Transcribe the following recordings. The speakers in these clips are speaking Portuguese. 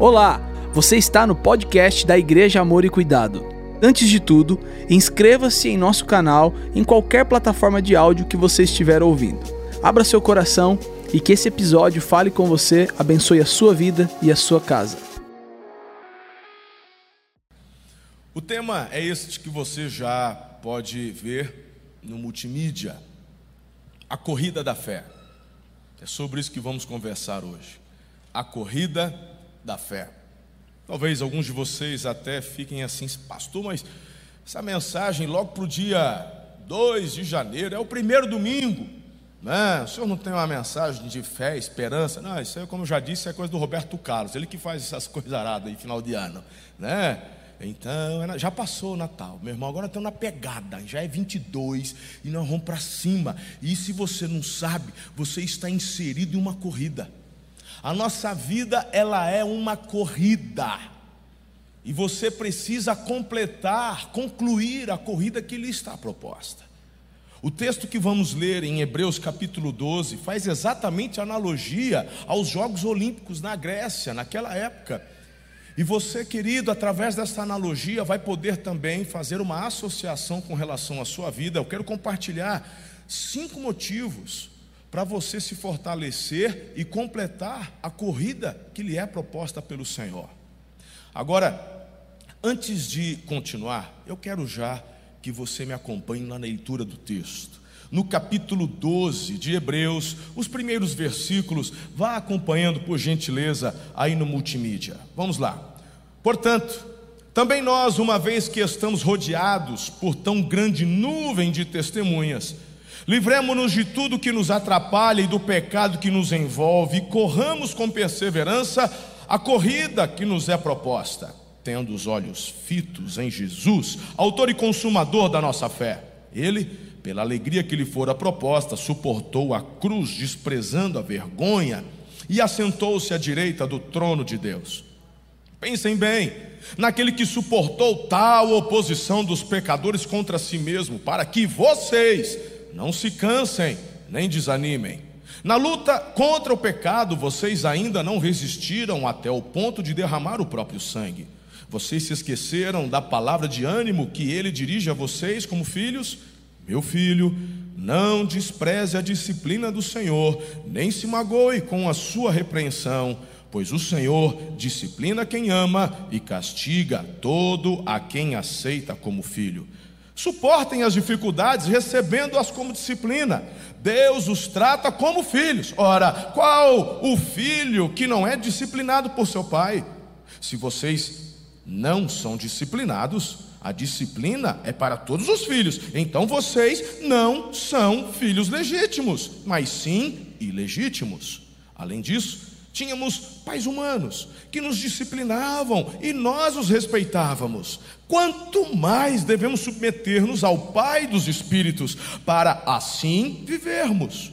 Olá, você está no podcast da Igreja Amor e Cuidado. Antes de tudo, inscreva-se em nosso canal em qualquer plataforma de áudio que você estiver ouvindo. Abra seu coração e que esse episódio fale com você, abençoe a sua vida e a sua casa. O tema é este que você já pode ver no multimídia: a corrida da fé. É sobre isso que vamos conversar hoje. A corrida da fé. Talvez alguns de vocês até fiquem assim, pastor, mas essa mensagem logo para o dia 2 de janeiro, é o primeiro domingo. Né? O senhor não tem uma mensagem de fé, esperança? Não, isso aí, como eu já disse, é coisa do Roberto Carlos, ele que faz essas coisas aradas aí, final de ano. Né? Então, já passou o Natal, meu irmão. Agora estamos na pegada, já é 22 e nós vamos para cima. E se você não sabe, você está inserido em uma corrida. A nossa vida, ela é uma corrida. E você precisa completar, concluir a corrida que lhe está proposta. O texto que vamos ler em Hebreus capítulo 12 faz exatamente analogia aos Jogos Olímpicos na Grécia, naquela época. E você, querido, através dessa analogia, vai poder também fazer uma associação com relação à sua vida. Eu quero compartilhar cinco motivos para você se fortalecer e completar a corrida que lhe é proposta pelo Senhor. Agora, antes de continuar, eu quero já que você me acompanhe na leitura do texto. No capítulo 12 de Hebreus, os primeiros versículos, vá acompanhando por gentileza aí no multimídia. Vamos lá. Portanto, também nós, uma vez que estamos rodeados por tão grande nuvem de testemunhas, Livremos-nos de tudo que nos atrapalha e do pecado que nos envolve, e corramos com perseverança a corrida que nos é proposta, tendo os olhos fitos em Jesus, autor e consumador da nossa fé. Ele, pela alegria que lhe fora proposta, suportou a cruz, desprezando a vergonha, e assentou-se à direita do trono de Deus. Pensem bem, naquele que suportou tal oposição dos pecadores contra si mesmo, para que vocês não se cansem, nem desanimem. Na luta contra o pecado, vocês ainda não resistiram até o ponto de derramar o próprio sangue. Vocês se esqueceram da palavra de ânimo que ele dirige a vocês como filhos? Meu filho, não despreze a disciplina do Senhor, nem se magoe com a sua repreensão, pois o Senhor disciplina quem ama e castiga todo a quem aceita como filho. Suportem as dificuldades recebendo-as como disciplina. Deus os trata como filhos. Ora, qual o filho que não é disciplinado por seu pai? Se vocês não são disciplinados, a disciplina é para todos os filhos. Então vocês não são filhos legítimos, mas sim ilegítimos. Além disso, Tínhamos pais humanos que nos disciplinavam e nós os respeitávamos. Quanto mais devemos submeter-nos ao Pai dos Espíritos para assim vivermos.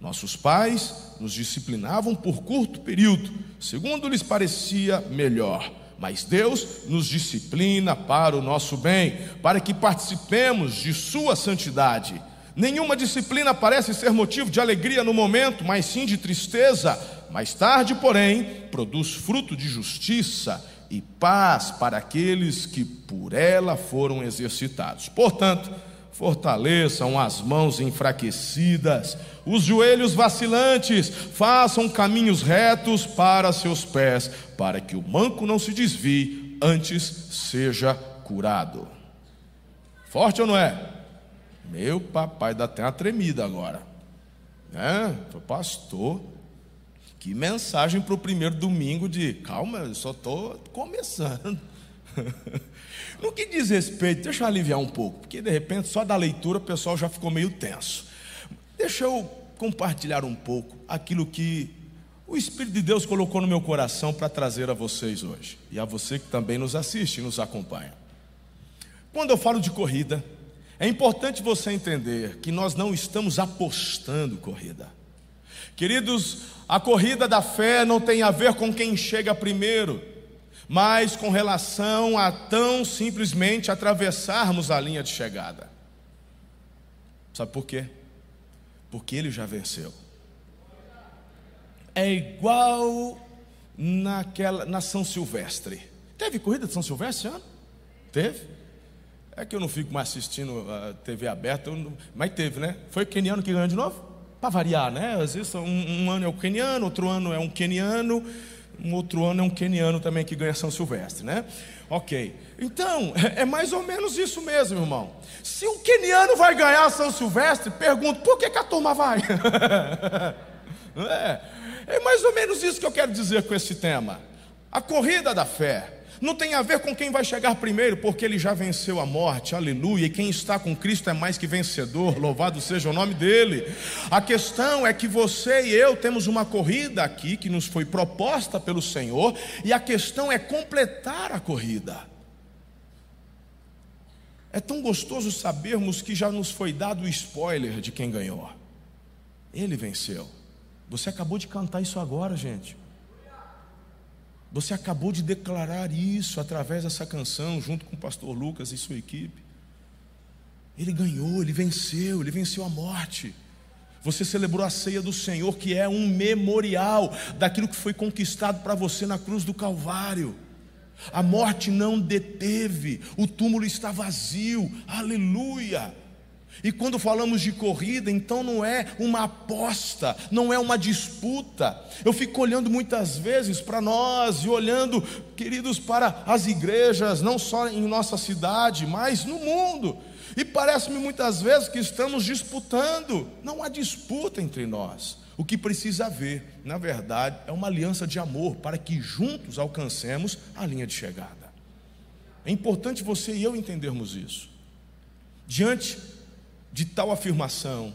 Nossos pais nos disciplinavam por curto período, segundo lhes parecia melhor. Mas Deus nos disciplina para o nosso bem, para que participemos de Sua santidade. Nenhuma disciplina parece ser motivo de alegria no momento, mas sim de tristeza mais tarde, porém, produz fruto de justiça e paz para aqueles que por ela foram exercitados. Portanto, fortaleçam as mãos enfraquecidas, os joelhos vacilantes, façam caminhos retos para seus pés, para que o manco não se desvie, antes seja curado. Forte ou não é? Meu papai dá até uma tremida agora. Né? Pastor, que mensagem para o primeiro domingo de calma, eu só estou começando. no que diz respeito, deixa eu aliviar um pouco, porque de repente só da leitura o pessoal já ficou meio tenso. Deixa eu compartilhar um pouco aquilo que o Espírito de Deus colocou no meu coração para trazer a vocês hoje e a você que também nos assiste e nos acompanha. Quando eu falo de corrida, é importante você entender que nós não estamos apostando corrida. Queridos, a corrida da fé não tem a ver com quem chega primeiro, mas com relação a tão simplesmente atravessarmos a linha de chegada. Sabe por quê? Porque ele já venceu. É igual naquela, na São Silvestre. Teve corrida de São Silvestre ano? Teve? É que eu não fico mais assistindo a TV aberta, não, mas teve, né? Foi o keniano que ganhou de novo? Para variar, né? Às vezes um, um, ano é o keniano, outro ano é um keniano, um outro ano é um keniano também que ganha São Silvestre, né? Ok. Então, é mais ou menos isso mesmo, irmão. Se o keniano vai ganhar São Silvestre, pergunto, por que, que a turma vai? é, é mais ou menos isso que eu quero dizer com esse tema. A corrida da fé. Não tem a ver com quem vai chegar primeiro, porque ele já venceu a morte, aleluia. E quem está com Cristo é mais que vencedor, louvado seja o nome dele. A questão é que você e eu temos uma corrida aqui que nos foi proposta pelo Senhor, e a questão é completar a corrida. É tão gostoso sabermos que já nos foi dado o spoiler de quem ganhou. Ele venceu. Você acabou de cantar isso agora, gente. Você acabou de declarar isso através dessa canção, junto com o pastor Lucas e sua equipe. Ele ganhou, ele venceu, ele venceu a morte. Você celebrou a ceia do Senhor, que é um memorial daquilo que foi conquistado para você na cruz do Calvário. A morte não deteve, o túmulo está vazio, aleluia. E quando falamos de corrida, então não é uma aposta, não é uma disputa. Eu fico olhando muitas vezes para nós e olhando, queridos, para as igrejas, não só em nossa cidade, mas no mundo. E parece-me muitas vezes que estamos disputando. Não há disputa entre nós. O que precisa haver, na verdade, é uma aliança de amor para que juntos alcancemos a linha de chegada. É importante você e eu entendermos isso. Diante de tal afirmação,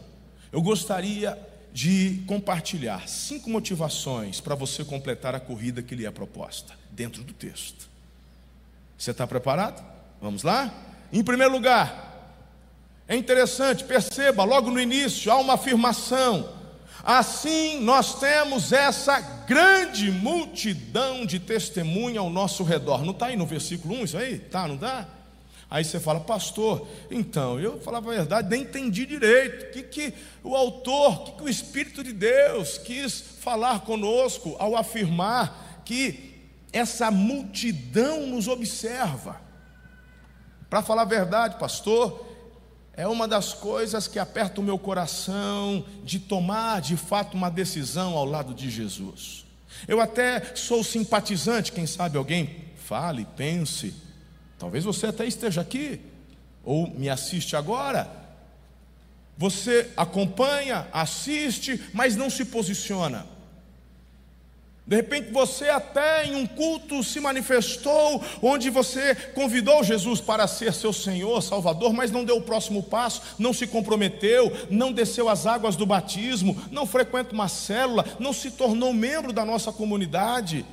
eu gostaria de compartilhar cinco motivações para você completar a corrida que lhe é proposta, dentro do texto. Você está preparado? Vamos lá? Em primeiro lugar, é interessante, perceba, logo no início há uma afirmação. Assim nós temos essa grande multidão de testemunha ao nosso redor. Não está aí no versículo 1 isso aí? Tá, não está? Aí você fala, pastor, então, eu falava a verdade, nem entendi direito. O que, que o autor, o que, que o Espírito de Deus quis falar conosco ao afirmar que essa multidão nos observa? Para falar a verdade, pastor, é uma das coisas que aperta o meu coração de tomar de fato uma decisão ao lado de Jesus. Eu até sou simpatizante, quem sabe alguém fale, pense, Talvez você até esteja aqui, ou me assiste agora. Você acompanha, assiste, mas não se posiciona. De repente você até em um culto se manifestou, onde você convidou Jesus para ser seu Senhor, Salvador, mas não deu o próximo passo, não se comprometeu, não desceu as águas do batismo, não frequenta uma célula, não se tornou membro da nossa comunidade.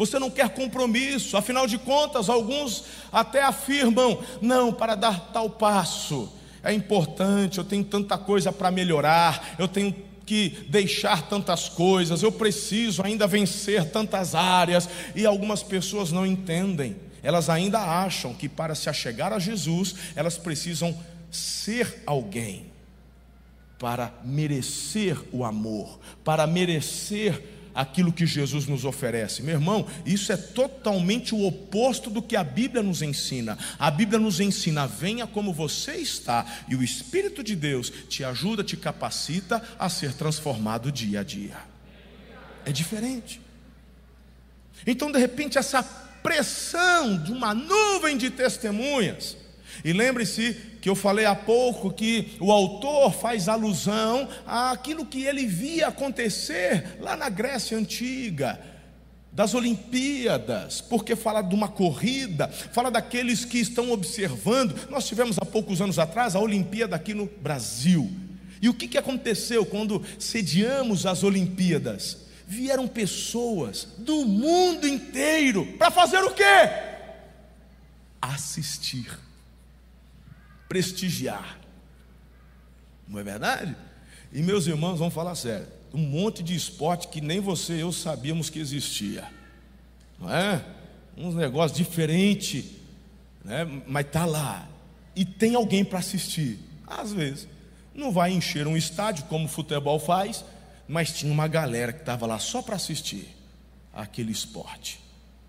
Você não quer compromisso, afinal de contas, alguns até afirmam: não, para dar tal passo é importante, eu tenho tanta coisa para melhorar, eu tenho que deixar tantas coisas, eu preciso ainda vencer tantas áreas, e algumas pessoas não entendem, elas ainda acham que para se achegar a Jesus, elas precisam ser alguém para merecer o amor, para merecer aquilo que Jesus nos oferece. Meu irmão, isso é totalmente o oposto do que a Bíblia nos ensina. A Bíblia nos ensina: venha como você está, e o Espírito de Deus te ajuda, te capacita a ser transformado dia a dia. É diferente. Então, de repente, essa pressão de uma nuvem de testemunhas, e lembre-se que eu falei há pouco que o autor faz alusão àquilo que ele via acontecer lá na Grécia antiga, das Olimpíadas, porque fala de uma corrida, fala daqueles que estão observando. Nós tivemos há poucos anos atrás a Olimpíada aqui no Brasil. E o que, que aconteceu quando sediamos as Olimpíadas? Vieram pessoas do mundo inteiro para fazer o quê? Assistir prestigiar. Não é verdade? E meus irmãos, vamos falar sério. Um monte de esporte que nem você e eu sabíamos que existia. Não é? Uns negócios diferentes, né? mas está lá. E tem alguém para assistir. Às vezes. Não vai encher um estádio como o futebol faz, mas tinha uma galera que estava lá só para assistir. àquele esporte.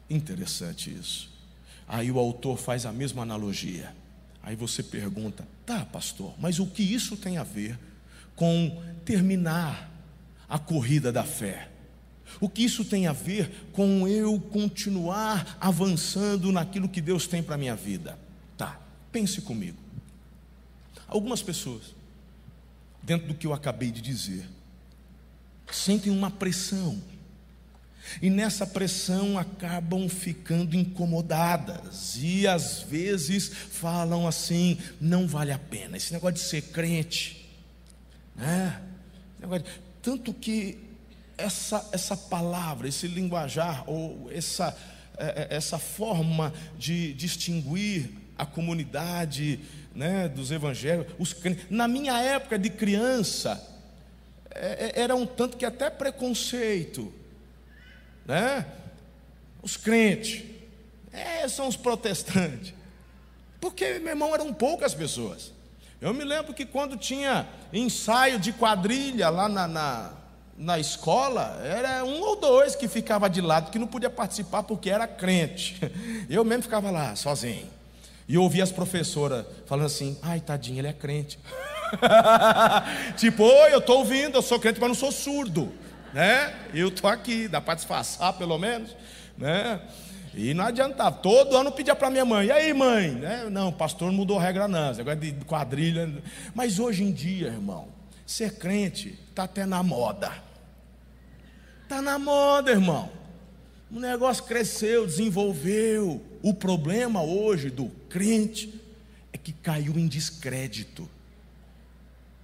Interessante isso. Aí o autor faz a mesma analogia. Aí você pergunta: tá, pastor, mas o que isso tem a ver com terminar a corrida da fé? O que isso tem a ver com eu continuar avançando naquilo que Deus tem para a minha vida? Tá, pense comigo. Algumas pessoas, dentro do que eu acabei de dizer, sentem uma pressão e nessa pressão acabam ficando incomodadas. E às vezes falam assim: não vale a pena, esse negócio de ser crente, né? Tanto que essa, essa palavra, esse linguajar, ou essa, é, é, essa forma de distinguir a comunidade né, dos evangélicos, os crentes, na minha época de criança, é, era um tanto que até preconceito né? Os crentes, é, são os protestantes. Porque, meu irmão, eram poucas pessoas. Eu me lembro que quando tinha ensaio de quadrilha lá na, na, na escola, era um ou dois que ficava de lado, que não podia participar porque era crente. Eu mesmo ficava lá, sozinho. E ouvia as professoras falando assim: ai, tadinho, ele é crente. tipo, oi, eu estou ouvindo, eu sou crente, mas não sou surdo né? Eu estou aqui, dá para disfarçar pelo menos, né? E não adiantava, todo ano pedia para minha mãe, e aí mãe? Né? Não, pastor não mudou regra não, agora de quadrilha. Mas hoje em dia, irmão, ser crente está até na moda. Está na moda, irmão. O negócio cresceu, desenvolveu. O problema hoje do crente é que caiu em descrédito.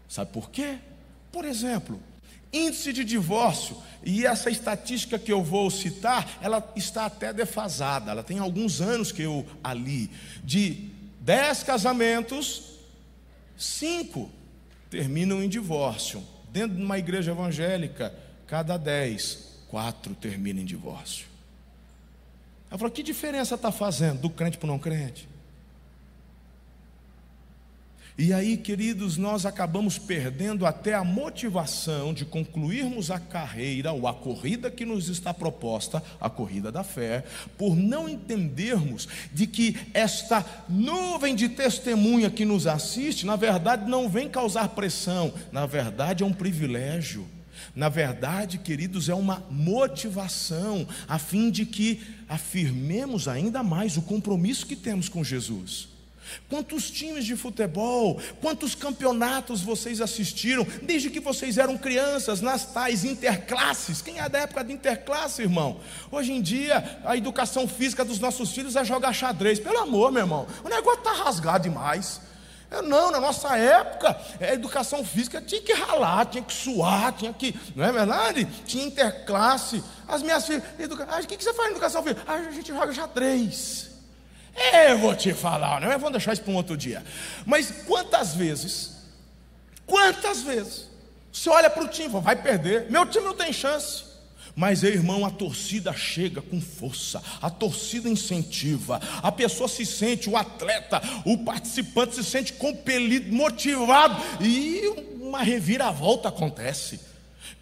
Sabe por quê? Por exemplo, Índice de divórcio, e essa estatística que eu vou citar, ela está até defasada, ela tem alguns anos que eu ali. De dez casamentos, cinco terminam em divórcio. Dentro de uma igreja evangélica, cada dez, quatro terminam em divórcio. Ela falou: que diferença está fazendo do crente para o não crente? E aí, queridos, nós acabamos perdendo até a motivação de concluirmos a carreira ou a corrida que nos está proposta, a corrida da fé, por não entendermos de que esta nuvem de testemunha que nos assiste, na verdade, não vem causar pressão, na verdade, é um privilégio. Na verdade, queridos, é uma motivação a fim de que afirmemos ainda mais o compromisso que temos com Jesus. Quantos times de futebol, quantos campeonatos vocês assistiram desde que vocês eram crianças, nas tais interclasses? Quem é da época de interclasse, irmão? Hoje em dia, a educação física dos nossos filhos é jogar xadrez. Pelo amor, meu irmão, o negócio está rasgado demais. Não, na nossa época, a educação física tinha que ralar, tinha que suar, tinha que, não é verdade? Tinha interclasse. As minhas filhas, educa... ah, o que você faz na educação física? Ah, a gente joga xadrez. Eu vou te falar, não é? Vamos deixar isso para um outro dia. Mas quantas vezes, quantas vezes, você olha para o time, vai perder, meu time não tem chance. Mas, irmão, a torcida chega com força, a torcida incentiva, a pessoa se sente, o atleta, o participante se sente compelido, motivado, e uma reviravolta acontece.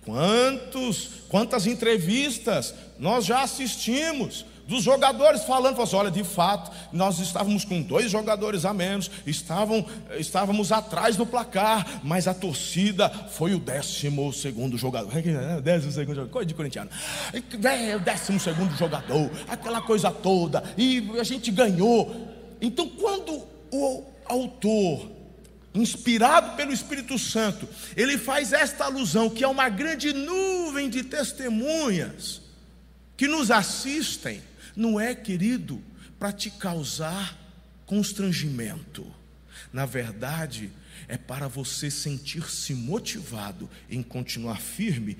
Quantos, quantas entrevistas nós já assistimos dos jogadores falando, falando assim, olha, de fato, nós estávamos com dois jogadores a menos, estavam, estávamos atrás do placar, mas a torcida foi o décimo segundo jogador. Décimo segundo jogador, coisa de corintiano. É, o décimo segundo jogador, aquela coisa toda, e a gente ganhou. Então, quando o autor inspirado pelo Espírito Santo, ele faz esta alusão que é uma grande nuvem de testemunhas que nos assistem não é, querido, para te causar constrangimento. Na verdade, é para você sentir-se motivado em continuar firme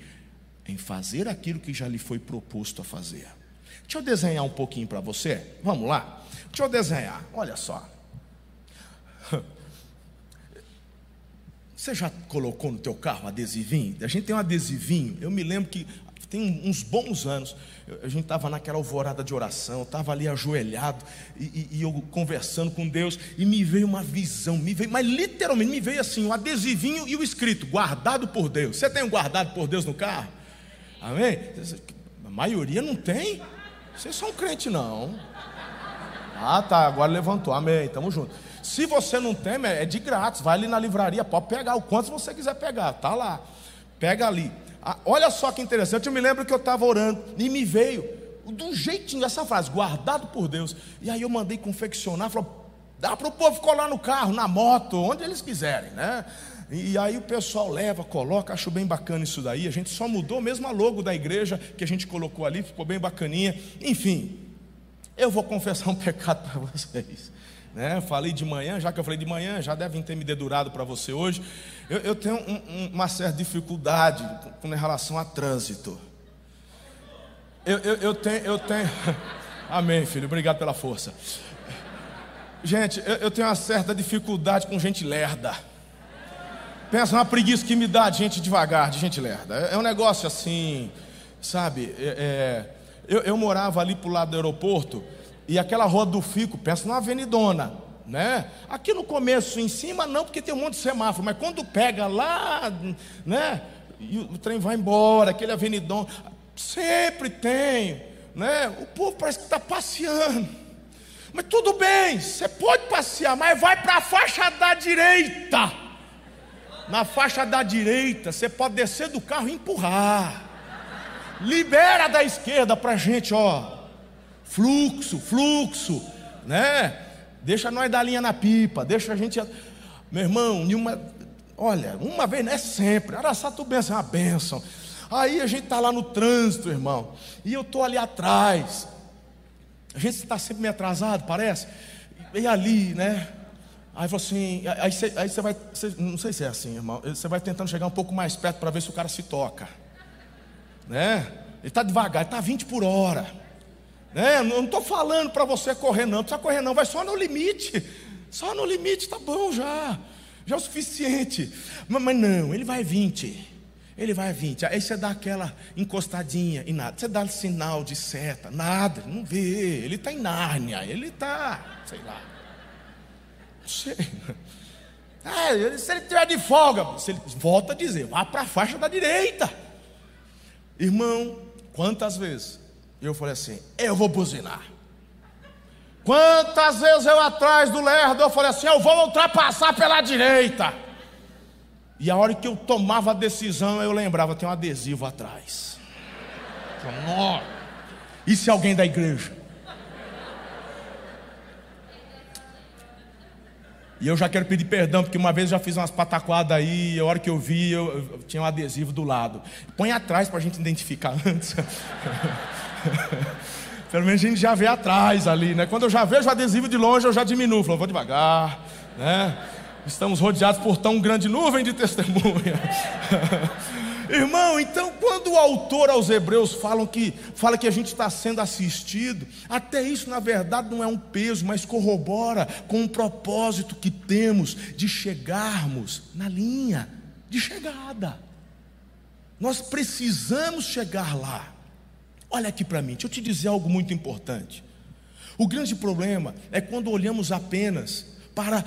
em fazer aquilo que já lhe foi proposto a fazer. Deixa eu desenhar um pouquinho para você. Vamos lá? Deixa eu desenhar. Olha só. Você já colocou no teu carro adesivinho? A gente tem um adesivinho. Eu me lembro que tem uns bons anos a gente estava naquela alvorada de oração, estava ali ajoelhado e, e, e, eu conversando com Deus e me veio uma visão, me veio, mas literalmente me veio assim, o um adesivinho e o escrito, guardado por Deus. Você tem um guardado por Deus no carro? Amém? A maioria não tem? Vocês são crente não. Ah, tá, agora levantou. Amém, tamo junto. Se você não tem, é de grátis. Vai ali na livraria, pode pegar o quanto você quiser pegar. Tá lá. Pega ali. Ah, olha só que interessante. Eu me lembro que eu estava orando e me veio do jeitinho essa frase, guardado por Deus. E aí eu mandei confeccionar, falou, dá para o povo colar no carro, na moto, onde eles quiserem, né? E aí o pessoal leva, coloca, acho bem bacana isso daí. A gente só mudou mesmo a logo da igreja que a gente colocou ali, ficou bem bacaninha. Enfim, eu vou confessar um pecado para vocês. Né? Falei de manhã, já que eu falei de manhã, já devem ter me dedurado para você hoje. Eu, eu tenho um, um, uma certa dificuldade com, com relação a trânsito. Eu, eu, eu tenho, eu tenho. Amém, filho. Obrigado pela força. Gente, eu, eu tenho uma certa dificuldade com gente lerda. Pensa numa preguiça que me dá de gente devagar, de gente lerda. É, é um negócio assim, sabe? É, é, eu, eu, morava ali pro lado do aeroporto e aquela rua do Fico, pensa numa avenidona, né? Aqui no começo, em cima, não, porque tem um monte de semáforo, mas quando pega lá, né? E o, trem vai embora, aquele avenidão, sempre tem, né? O povo parece que está passeando. Mas tudo bem, você pode passear, mas vai para a faixa da direita na faixa da direita, você pode descer do carro e empurrar. Libera da esquerda para gente, ó. Fluxo, fluxo, né? Deixa nós dar linha na pipa, deixa a gente. Meu irmão, nenhuma. Olha, uma vez não é sempre. Araçatubense é uma bênção. Aí a gente está lá no trânsito, irmão. E eu estou ali atrás. A gente está sempre meio atrasado, parece. E ali, né? Aí falou assim, aí você, aí vai, não sei se é assim, irmão, você vai tentando chegar um pouco mais perto para ver se o cara se toca, né? Ele está devagar, ele está 20 por hora, né? Não estou falando para você correr não, não precisa correr não, vai só no limite, só no limite tá bom já, já é o suficiente, mas, mas não, ele vai 20, ele vai 20, aí você dá aquela encostadinha e nada, você dá sinal de seta, nada, não vê, ele está em Nárnia, ele está, sei lá. Sei. É, se ele tiver de folga, se ele, volta a dizer, vá para a faixa da direita. Irmão, quantas vezes eu falei assim, eu vou buzinar. Quantas vezes eu atrás do lerdo, eu falei assim, eu vou ultrapassar pela direita. E a hora que eu tomava a decisão, eu lembrava, tem um adesivo atrás. E se alguém da igreja? E eu já quero pedir perdão, porque uma vez eu já fiz umas pataquadas aí, e a hora que eu vi, eu, eu tinha um adesivo do lado. Põe atrás para a gente identificar antes. Pelo menos a gente já vê atrás ali, né? Quando eu já vejo o adesivo de longe, eu já diminuo. Falo, vou devagar, né? Estamos rodeados por tão grande nuvem de testemunha. Irmão, então quando o autor aos Hebreus fala que, fala que a gente está sendo assistido, até isso na verdade não é um peso, mas corrobora com o propósito que temos de chegarmos na linha de chegada. Nós precisamos chegar lá. Olha aqui para mim, deixa eu te dizer algo muito importante. O grande problema é quando olhamos apenas para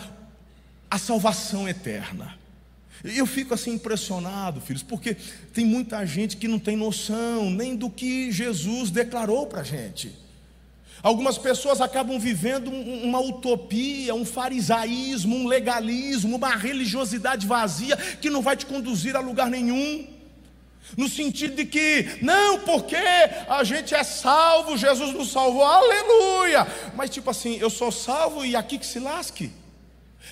a salvação eterna. Eu fico assim impressionado, filhos, porque tem muita gente que não tem noção nem do que Jesus declarou para a gente. Algumas pessoas acabam vivendo uma utopia, um farisaísmo, um legalismo, uma religiosidade vazia que não vai te conduzir a lugar nenhum. No sentido de que, não, porque a gente é salvo, Jesus nos salvou, aleluia. Mas tipo assim, eu sou salvo e aqui que se lasque.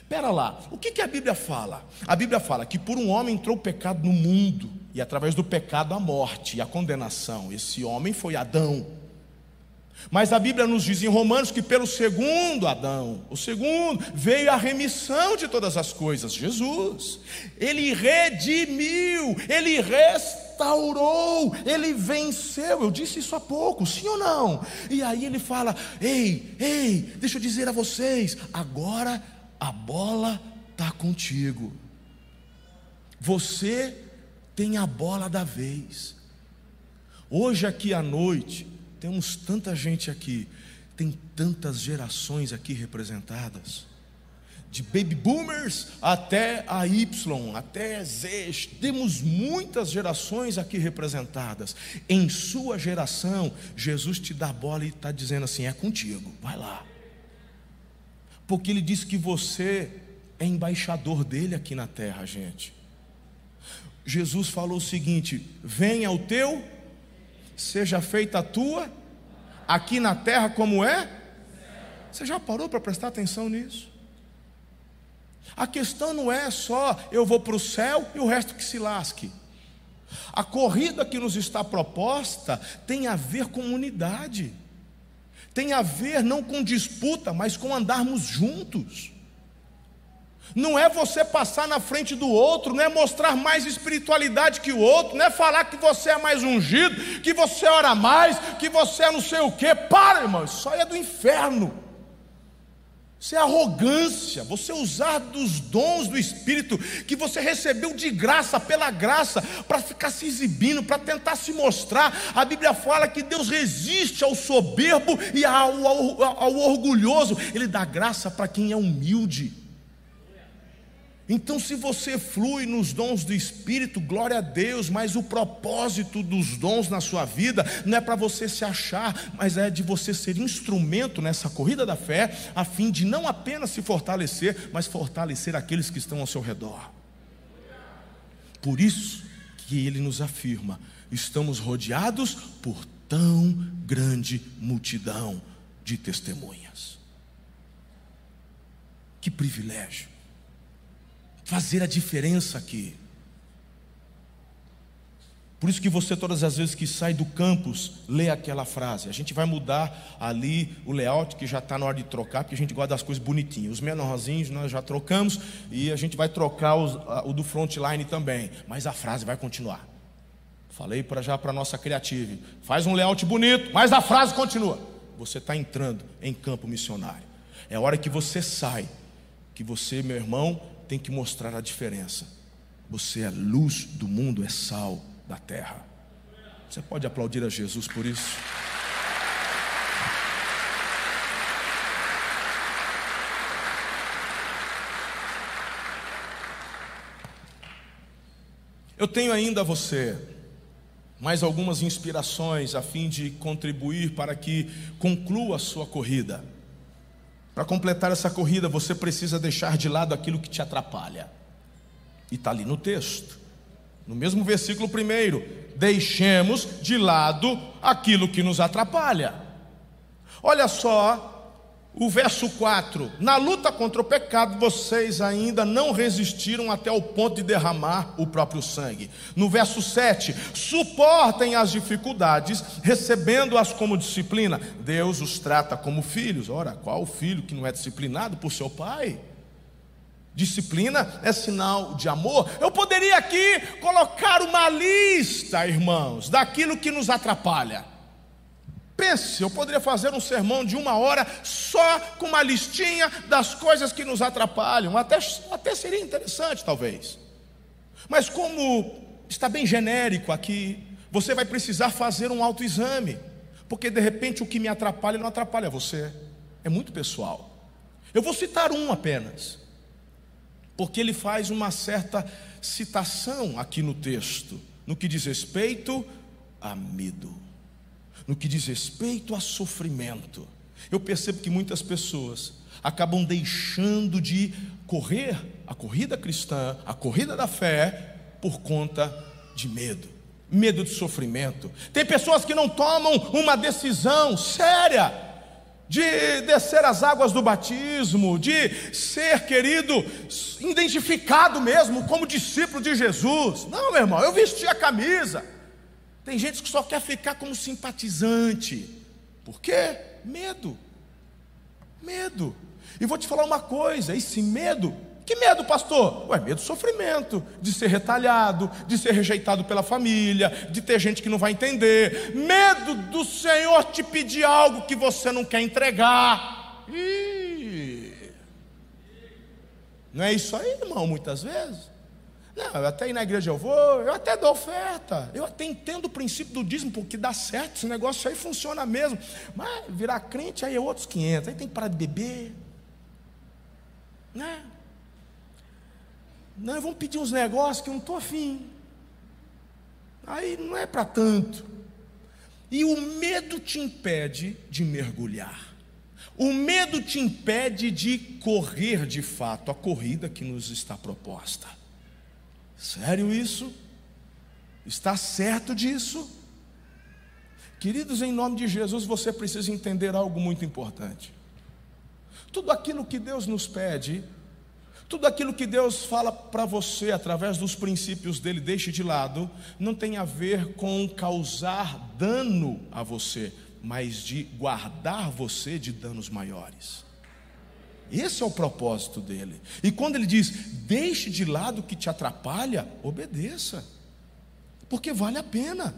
Pera lá, o que, que a Bíblia fala? A Bíblia fala que por um homem entrou o pecado no mundo, e através do pecado a morte e a condenação. Esse homem foi Adão. Mas a Bíblia nos diz em Romanos que pelo segundo Adão, o segundo, veio a remissão de todas as coisas, Jesus. Ele redimiu, ele restaurou, ele venceu. Eu disse isso há pouco, sim ou não? E aí ele fala: Ei, ei, deixa eu dizer a vocês, agora a bola está contigo. Você tem a bola da vez. Hoje, aqui à noite, temos tanta gente aqui, tem tantas gerações aqui representadas de baby boomers até a Y, até Z. Temos muitas gerações aqui representadas. Em sua geração, Jesus te dá bola e está dizendo assim: é contigo, vai lá. Porque Ele disse que você é embaixador dele aqui na terra, gente. Jesus falou o seguinte: venha o teu, seja feita a tua, aqui na terra como é. Você já parou para prestar atenção nisso? A questão não é só eu vou para o céu e o resto que se lasque. A corrida que nos está proposta tem a ver com unidade, tem a ver não com disputa, mas com andarmos juntos. Não é você passar na frente do outro, não é mostrar mais espiritualidade que o outro, não é falar que você é mais ungido, que você ora mais, que você é não sei o quê. Para, irmão, isso aí é do inferno. Isso é arrogância, você usar dos dons do Espírito que você recebeu de graça, pela graça, para ficar se exibindo, para tentar se mostrar. A Bíblia fala que Deus resiste ao soberbo e ao, ao, ao orgulhoso, Ele dá graça para quem é humilde. Então, se você flui nos dons do Espírito, glória a Deus, mas o propósito dos dons na sua vida não é para você se achar, mas é de você ser instrumento nessa corrida da fé, a fim de não apenas se fortalecer, mas fortalecer aqueles que estão ao seu redor. Por isso que ele nos afirma: estamos rodeados por tão grande multidão de testemunhas. Que privilégio fazer a diferença aqui. Por isso que você, todas as vezes que sai do campus, lê aquela frase. A gente vai mudar ali o layout, que já está na hora de trocar, porque a gente gosta das coisas bonitinhas. Os menorzinhos nós já trocamos e a gente vai trocar os, o do frontline também. Mas a frase vai continuar. Falei para já para a nossa criative. Faz um layout bonito, mas a frase continua. Você está entrando em campo missionário. É hora que você sai, que você, meu irmão, tem que mostrar a diferença. Você é luz do mundo, é sal da terra. Você pode aplaudir a Jesus por isso? Eu tenho ainda a você mais algumas inspirações a fim de contribuir para que conclua a sua corrida. Para completar essa corrida, você precisa deixar de lado aquilo que te atrapalha. E está ali no texto. No mesmo versículo primeiro, deixemos de lado aquilo que nos atrapalha. Olha só o verso 4: Na luta contra o pecado, vocês ainda não resistiram até o ponto de derramar o próprio sangue. No verso 7: Suportem as dificuldades, recebendo-as como disciplina. Deus os trata como filhos. Ora, qual filho que não é disciplinado por seu pai? Disciplina é sinal de amor. Eu poderia aqui colocar uma lista, irmãos, daquilo que nos atrapalha. Pense, eu poderia fazer um sermão de uma hora só com uma listinha das coisas que nos atrapalham, até, até seria interessante, talvez. Mas como está bem genérico aqui, você vai precisar fazer um autoexame, porque de repente o que me atrapalha não atrapalha você, é muito pessoal. Eu vou citar um apenas, porque ele faz uma certa citação aqui no texto, no que diz respeito a medo no que diz respeito a sofrimento. Eu percebo que muitas pessoas acabam deixando de correr a corrida cristã, a corrida da fé, por conta de medo, medo de sofrimento. Tem pessoas que não tomam uma decisão séria de descer as águas do batismo, de ser querido, identificado mesmo como discípulo de Jesus. Não, meu irmão, eu vesti a camisa. Tem gente que só quer ficar como simpatizante. Por quê? Medo. Medo. E vou te falar uma coisa: esse medo, que medo, pastor? Ué, medo do sofrimento, de ser retalhado, de ser rejeitado pela família, de ter gente que não vai entender. Medo do Senhor te pedir algo que você não quer entregar. Ih. Não é isso aí, irmão, muitas vezes? Não, até ir na igreja eu vou, eu até dou oferta, eu até entendo o princípio do dízimo, porque dá certo, esse negócio aí funciona mesmo. Mas virar crente aí é outros 500, aí tem que parar de beber. Né? Não, vamos pedir uns negócios que eu não estou afim. Aí não é para tanto. E o medo te impede de mergulhar. O medo te impede de correr de fato a corrida que nos está proposta. Sério isso? Está certo disso? Queridos, em nome de Jesus, você precisa entender algo muito importante. Tudo aquilo que Deus nos pede, tudo aquilo que Deus fala para você através dos princípios dele, deixe de lado, não tem a ver com causar dano a você, mas de guardar você de danos maiores. Esse é o propósito dele. E quando ele diz, deixe de lado o que te atrapalha, obedeça, porque vale a pena.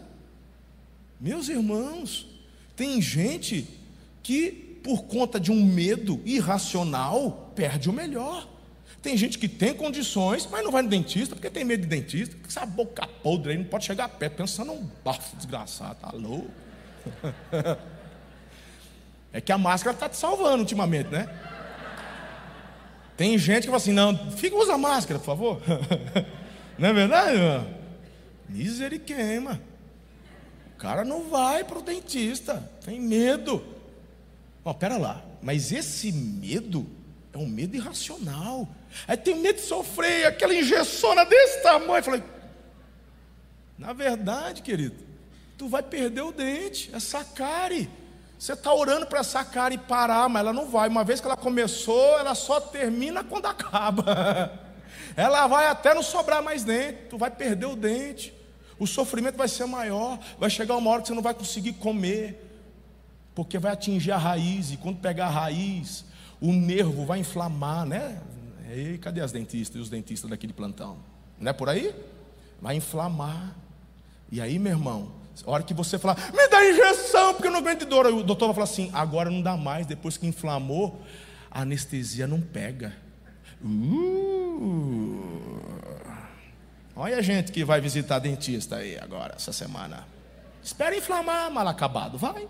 Meus irmãos, tem gente que, por conta de um medo irracional, perde o melhor. Tem gente que tem condições, mas não vai no dentista porque tem medo de dentista. Essa boca podre aí não pode chegar perto, pensando num bafo desgraçado, tá louco? É que a máscara está te salvando ultimamente, né? Tem gente que fala assim: não, fica usa máscara, por favor. Não é verdade, irmão? Misericórdia. O cara não vai para o dentista, tem medo. Ó, pera lá, mas esse medo é um medo irracional. Aí tem medo de sofrer aquela injeção desse tamanho. Falei, na verdade, querido, tu vai perder o dente, é sacare. Você está orando para essa cara e parar, mas ela não vai. Uma vez que ela começou, ela só termina quando acaba. Ela vai até não sobrar mais dente, tu vai perder o dente. O sofrimento vai ser maior, vai chegar uma hora que você não vai conseguir comer, porque vai atingir a raiz, e quando pegar a raiz, o nervo vai inflamar, né? E cadê as dentistas e os dentistas daqui de plantão? Não é por aí? Vai inflamar. E aí, meu irmão, a hora que você falar, me dá injeção, porque eu não aguento dor. O doutor vai falar assim: agora não dá mais, depois que inflamou, a anestesia não pega. Uh. Olha a gente que vai visitar dentista aí agora, essa semana. Espera inflamar, mal acabado, vai.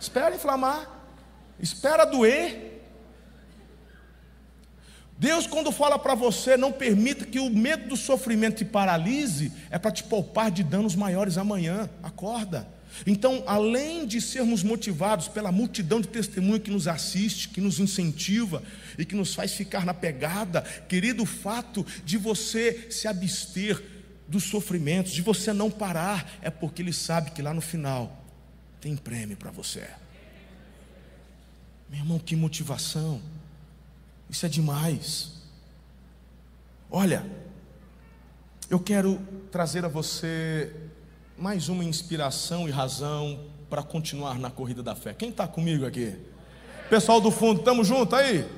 Espera inflamar. Espera doer. Deus, quando fala para você, não permita que o medo do sofrimento te paralise, é para te poupar de danos maiores amanhã. Acorda. Então, além de sermos motivados pela multidão de testemunho que nos assiste, que nos incentiva e que nos faz ficar na pegada, querido, o fato de você se abster dos sofrimentos, de você não parar, é porque Ele sabe que lá no final tem prêmio para você. Meu irmão, que motivação! Isso é demais. Olha, eu quero trazer a você mais uma inspiração e razão para continuar na corrida da fé. Quem está comigo aqui? Pessoal do fundo, estamos juntos aí?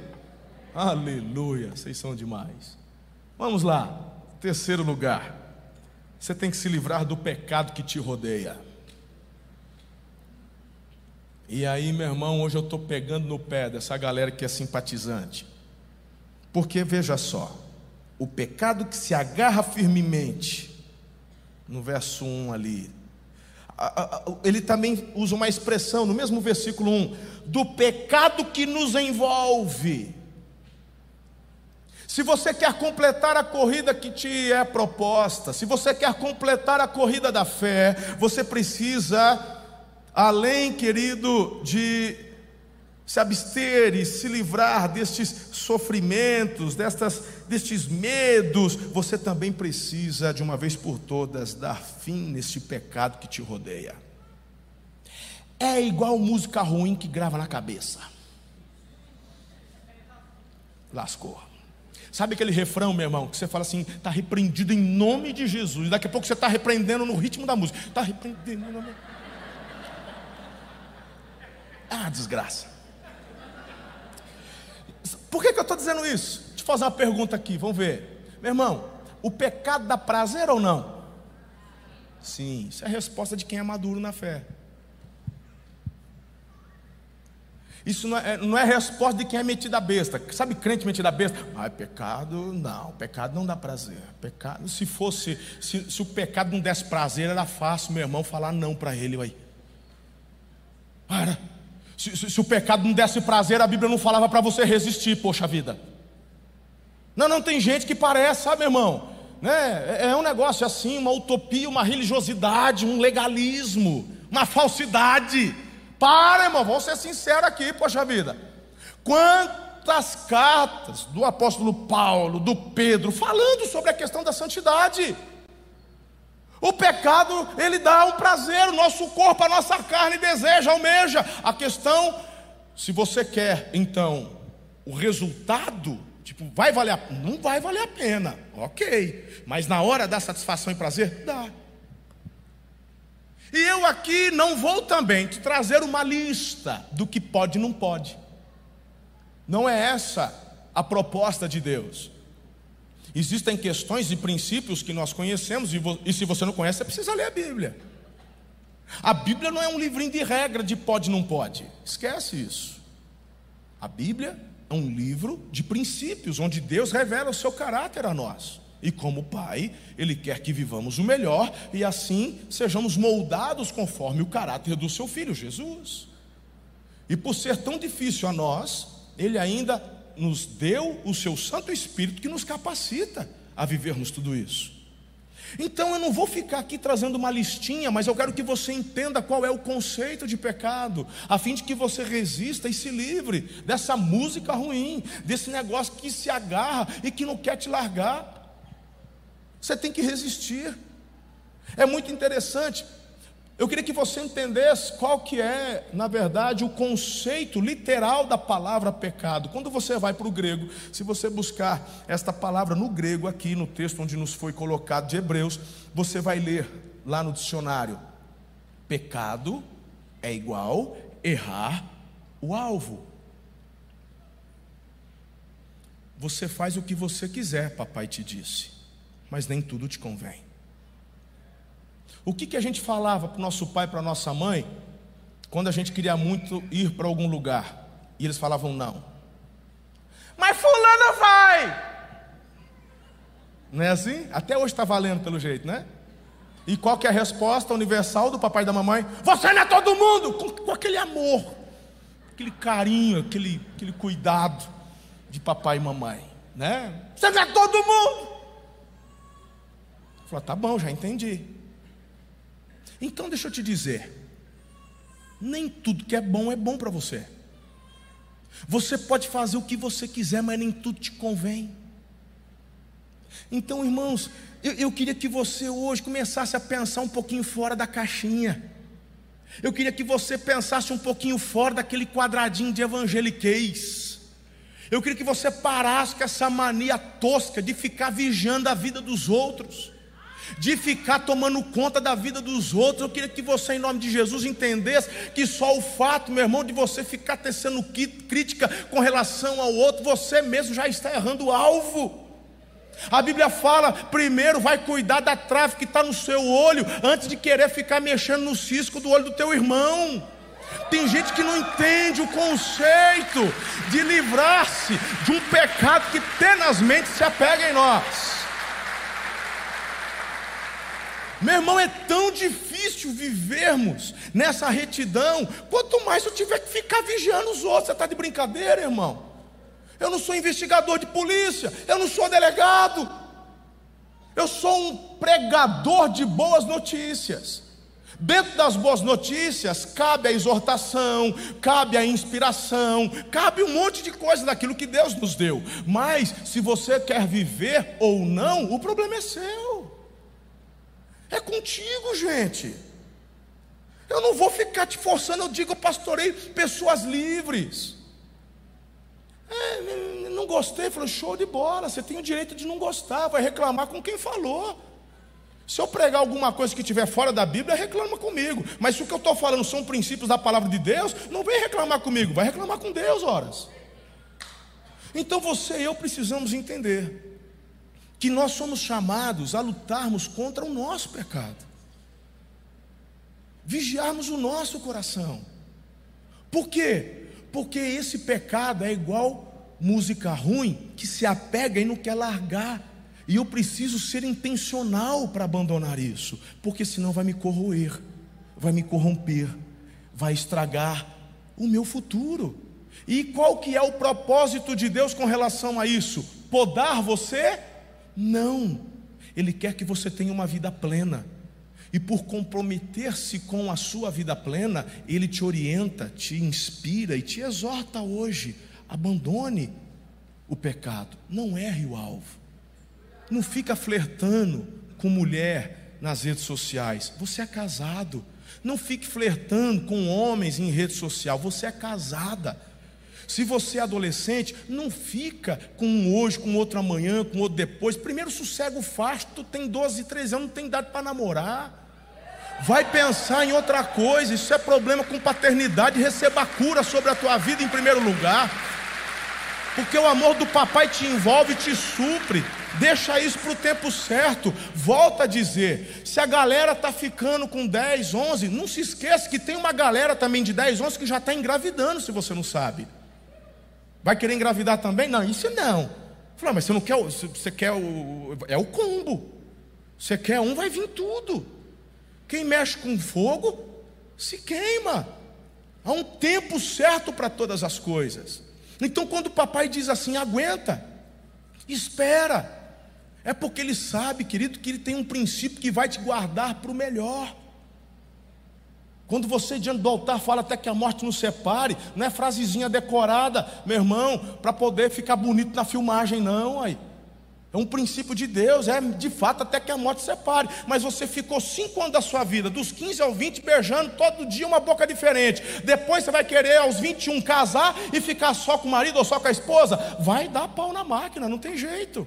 Aleluia, vocês são demais. Vamos lá, terceiro lugar. Você tem que se livrar do pecado que te rodeia. E aí, meu irmão, hoje eu estou pegando no pé dessa galera que é simpatizante. Porque veja só, o pecado que se agarra firmemente, no verso 1 ali, ele também usa uma expressão no mesmo versículo 1, do pecado que nos envolve. Se você quer completar a corrida que te é proposta, se você quer completar a corrida da fé, você precisa, além, querido, de se abster e se livrar destes sofrimentos, destas, destes medos, você também precisa, de uma vez por todas, dar fim nesse pecado que te rodeia. É igual música ruim que grava na cabeça. Lascou. Sabe aquele refrão, meu irmão, que você fala assim, está repreendido em nome de Jesus. Daqui a pouco você está repreendendo no ritmo da música. Está repreendendo. Ah, desgraça. Por que, que eu estou dizendo isso? Deixa eu fazer uma pergunta aqui, vamos ver. Meu irmão, o pecado dá prazer ou não? Sim, isso é a resposta de quem é maduro na fé. Isso não é, não é resposta de quem é metido a besta. Sabe crente metido a besta? Ah, pecado, não, pecado não dá prazer. Pecado, se fosse, se, se o pecado não desse prazer, era fácil meu irmão falar não para ele aí. Para. Se, se, se, o pecado não desse prazer, a Bíblia não falava para você resistir, poxa vida. Não, não tem gente que parece, sabe, irmão? Né? É, é um negócio assim, uma utopia, uma religiosidade, um legalismo, uma falsidade. Para, irmão, vamos ser sinceros aqui, poxa vida. Quantas cartas do apóstolo Paulo, do Pedro, falando sobre a questão da santidade? O pecado, ele dá um prazer, o nosso corpo, a nossa carne deseja, almeja. A questão, se você quer, então, o resultado, tipo, vai valer a Não vai valer a pena, ok. Mas na hora da satisfação e prazer, dá. E eu aqui não vou também te trazer uma lista do que pode e não pode. Não é essa a proposta de Deus. Existem questões e princípios que nós conhecemos, e, e se você não conhece, você precisa ler a Bíblia. A Bíblia não é um livrinho de regra de pode não pode. Esquece isso. A Bíblia é um livro de princípios, onde Deus revela o seu caráter a nós. E como Pai, Ele quer que vivamos o melhor e assim sejamos moldados conforme o caráter do seu Filho, Jesus. E por ser tão difícil a nós, Ele ainda nos deu o seu Santo Espírito que nos capacita a vivermos tudo isso. Então eu não vou ficar aqui trazendo uma listinha, mas eu quero que você entenda qual é o conceito de pecado, a fim de que você resista e se livre dessa música ruim, desse negócio que se agarra e que não quer te largar. Você tem que resistir. É muito interessante, eu queria que você entendesse qual que é, na verdade, o conceito literal da palavra pecado. Quando você vai para o grego, se você buscar esta palavra no grego aqui no texto onde nos foi colocado de Hebreus, você vai ler lá no dicionário: pecado é igual errar o alvo. Você faz o que você quiser, papai te disse, mas nem tudo te convém. O que, que a gente falava para o nosso pai, para a nossa mãe, quando a gente queria muito ir para algum lugar? E eles falavam não. Mas fulano vai! Não é assim? Até hoje está valendo pelo jeito, né? E qual que é a resposta universal do papai e da mamãe? Você não é todo mundo! Com, com aquele amor, aquele carinho, aquele, aquele cuidado de papai e mamãe, né? Você não é todo mundo! Falou, tá bom, já entendi. Então deixa eu te dizer, nem tudo que é bom é bom para você. Você pode fazer o que você quiser, mas nem tudo te convém. Então, irmãos, eu, eu, queria que você hoje começasse a pensar um pouquinho fora da caixinha. Eu queria que você pensasse um pouquinho fora daquele quadradinho de evangeliquez. Eu queria que você parasse com essa mania tosca de ficar vigiando a vida dos outros de ficar tomando conta da vida dos outros. Eu queria que você, em nome de Jesus, entendesse que só o fato, meu irmão, de você ficar tecendo crítica com relação ao outro, você mesmo já está errando o alvo. A Bíblia fala: primeiro vai cuidar da trave que está no seu olho, antes de querer ficar mexendo no cisco do olho do teu irmão. Tem gente que não entende o conceito de livrar-se de um pecado que tenazmente se apega em nós. Meu irmão, é tão difícil vivermos nessa retidão. Quanto mais eu tiver que ficar vigiando os outros. Você está de brincadeira, irmão? Eu não sou investigador de polícia, eu não sou delegado. Eu sou um pregador de boas notícias. Dentro das boas notícias, cabe a exortação, cabe a inspiração, cabe um monte de coisa daquilo que Deus nos deu. Mas, se você quer viver ou não, o problema é seu. É contigo, gente. Eu não vou ficar te forçando, eu digo, eu pastorei pessoas livres. É, não gostei, falou, show de bola, você tem o direito de não gostar, vai reclamar com quem falou. Se eu pregar alguma coisa que estiver fora da Bíblia, reclama comigo. Mas se o que eu estou falando são princípios da palavra de Deus, não vem reclamar comigo, vai reclamar com Deus, horas. Então você e eu precisamos entender que nós somos chamados a lutarmos contra o nosso pecado, vigiarmos o nosso coração. Por quê? Porque esse pecado é igual música ruim que se apega e não quer largar. E eu preciso ser intencional para abandonar isso, porque senão vai me corroer, vai me corromper, vai estragar o meu futuro. E qual que é o propósito de Deus com relação a isso? podar você? Não. Ele quer que você tenha uma vida plena. E por comprometer-se com a sua vida plena, ele te orienta, te inspira e te exorta hoje. Abandone o pecado. Não erre o alvo. Não fica flertando com mulher nas redes sociais. Você é casado. Não fique flertando com homens em rede social. Você é casada. Se você é adolescente, não fica com um hoje, com outro amanhã, com outro depois. Primeiro sossego faz, tu tem 12, 13 anos, não tem idade para namorar. Vai pensar em outra coisa, isso é problema com paternidade, receba cura sobre a tua vida em primeiro lugar. Porque o amor do papai te envolve, te supre. Deixa isso para o tempo certo. Volta a dizer: se a galera está ficando com 10, 11, não se esqueça que tem uma galera também de 10, 11 que já está engravidando, se você não sabe. Vai querer engravidar também? Não, isso não. Fala, mas você não quer, você quer o. É o combo. Você quer um, vai vir tudo. Quem mexe com fogo, se queima. Há um tempo certo para todas as coisas. Então, quando o papai diz assim, aguenta, espera, é porque ele sabe, querido, que ele tem um princípio que vai te guardar para o melhor. Quando você diante do altar fala até que a morte nos separe, não é frasezinha decorada, meu irmão, para poder ficar bonito na filmagem, não, aí. É um princípio de Deus, é de fato até que a morte separe. Mas você ficou cinco anos da sua vida, dos 15 ao 20, beijando todo dia uma boca diferente. Depois você vai querer aos 21 casar e ficar só com o marido ou só com a esposa? Vai dar pau na máquina, não tem jeito.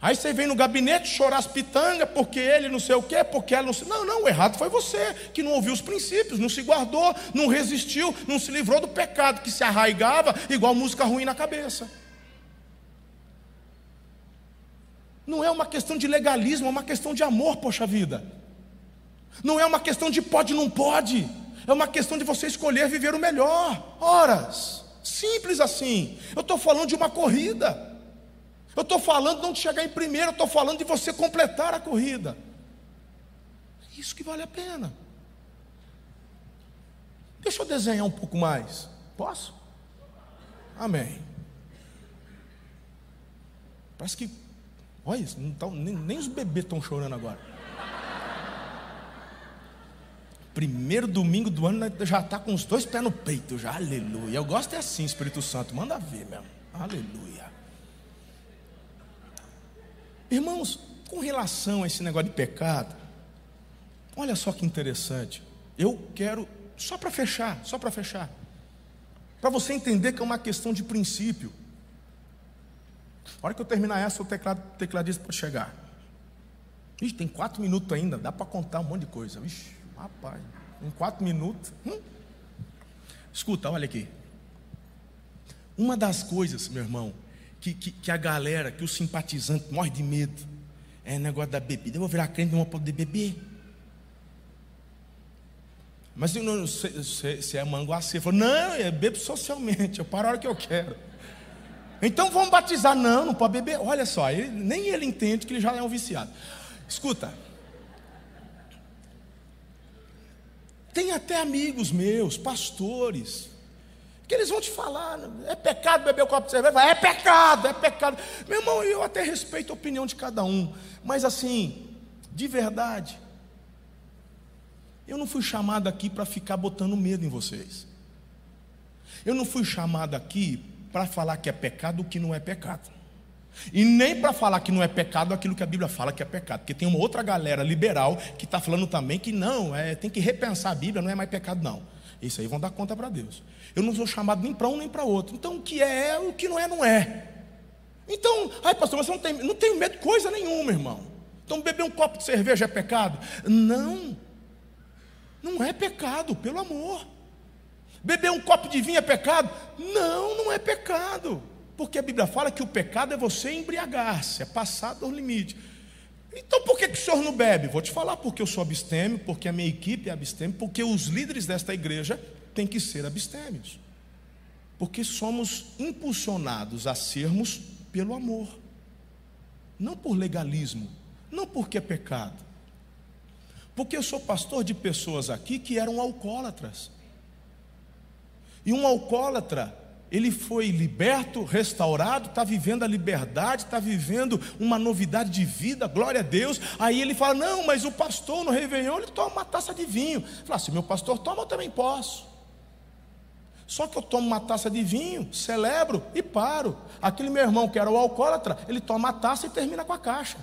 Aí você vem no gabinete chorar as pitangas, porque ele não sei o quê, porque ela não sei. Não, não, o errado foi você, que não ouviu os princípios, não se guardou, não resistiu, não se livrou do pecado que se arraigava, igual música ruim na cabeça. Não é uma questão de legalismo, é uma questão de amor, poxa vida. Não é uma questão de pode não pode. É uma questão de você escolher viver o melhor. Horas. Simples assim. Eu estou falando de uma corrida. Eu estou falando não de chegar em primeiro, eu estou falando de você completar a corrida. É isso que vale a pena. Deixa eu desenhar um pouco mais. Posso? Amém. Parece que Olha isso, tá, nem, nem os bebês estão chorando agora. Primeiro domingo do ano já está com os dois pés no peito, já, aleluia. Eu gosto é assim, Espírito Santo, manda ver mesmo, aleluia. Irmãos, com relação a esse negócio de pecado, olha só que interessante. Eu quero, só para fechar, só para fechar, para você entender que é uma questão de princípio. A hora que eu terminar essa, o teclado, tecladista pode chegar. Ixi, tem quatro minutos ainda, dá para contar um monte de coisa. Ixi, rapaz, em quatro minutos. Hum? Escuta, olha aqui. Uma das coisas, meu irmão, que, que, que a galera, que o simpatizante morre de medo, é negócio da bebida. Eu vou virar crente, não vou poder beber. Mas se, se, se é manguaceiro, falou, não, eu bebo socialmente, eu paro a hora que eu quero. Então vamos batizar. Não, não pode beber. Olha só, ele, nem ele entende que ele já é um viciado. Escuta. Tem até amigos meus, pastores, que eles vão te falar: é pecado beber o copo de cerveja? É pecado, é pecado. Meu irmão, eu até respeito a opinião de cada um, mas assim, de verdade, eu não fui chamado aqui para ficar botando medo em vocês. Eu não fui chamado aqui para falar que é pecado o que não é pecado. E nem para falar que não é pecado aquilo que a Bíblia fala que é pecado. Porque tem uma outra galera liberal que está falando também que não, é, tem que repensar a Bíblia, não é mais pecado, não. Isso aí vão dar conta para Deus. Eu não sou chamado nem para um nem para outro. Então o que é, é, o que não é, não é. Então, ai pastor, mas você não tem, não tem medo de coisa nenhuma, irmão. Então beber um copo de cerveja é pecado? Não. Não é pecado, pelo amor. Beber um copo de vinho é pecado? Não, não é pecado. Porque a Bíblia fala que o pecado é você embriagar-se, é passar do limite. Então por que, que o senhor não bebe? Vou te falar porque eu sou abstêmio, porque a minha equipe é abstêmio, porque os líderes desta igreja têm que ser abstêmios. Porque somos impulsionados a sermos pelo amor, não por legalismo, não porque é pecado. Porque eu sou pastor de pessoas aqui que eram alcoólatras. E um alcoólatra, ele foi liberto, restaurado, está vivendo a liberdade, está vivendo uma novidade de vida, glória a Deus. Aí ele fala: Não, mas o pastor no Réveillon ele toma uma taça de vinho. Fala: Se meu pastor toma, eu também posso. Só que eu tomo uma taça de vinho, celebro e paro. Aquele meu irmão que era o alcoólatra, ele toma a taça e termina com a caixa.